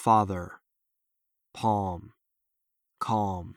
father, palm, calm.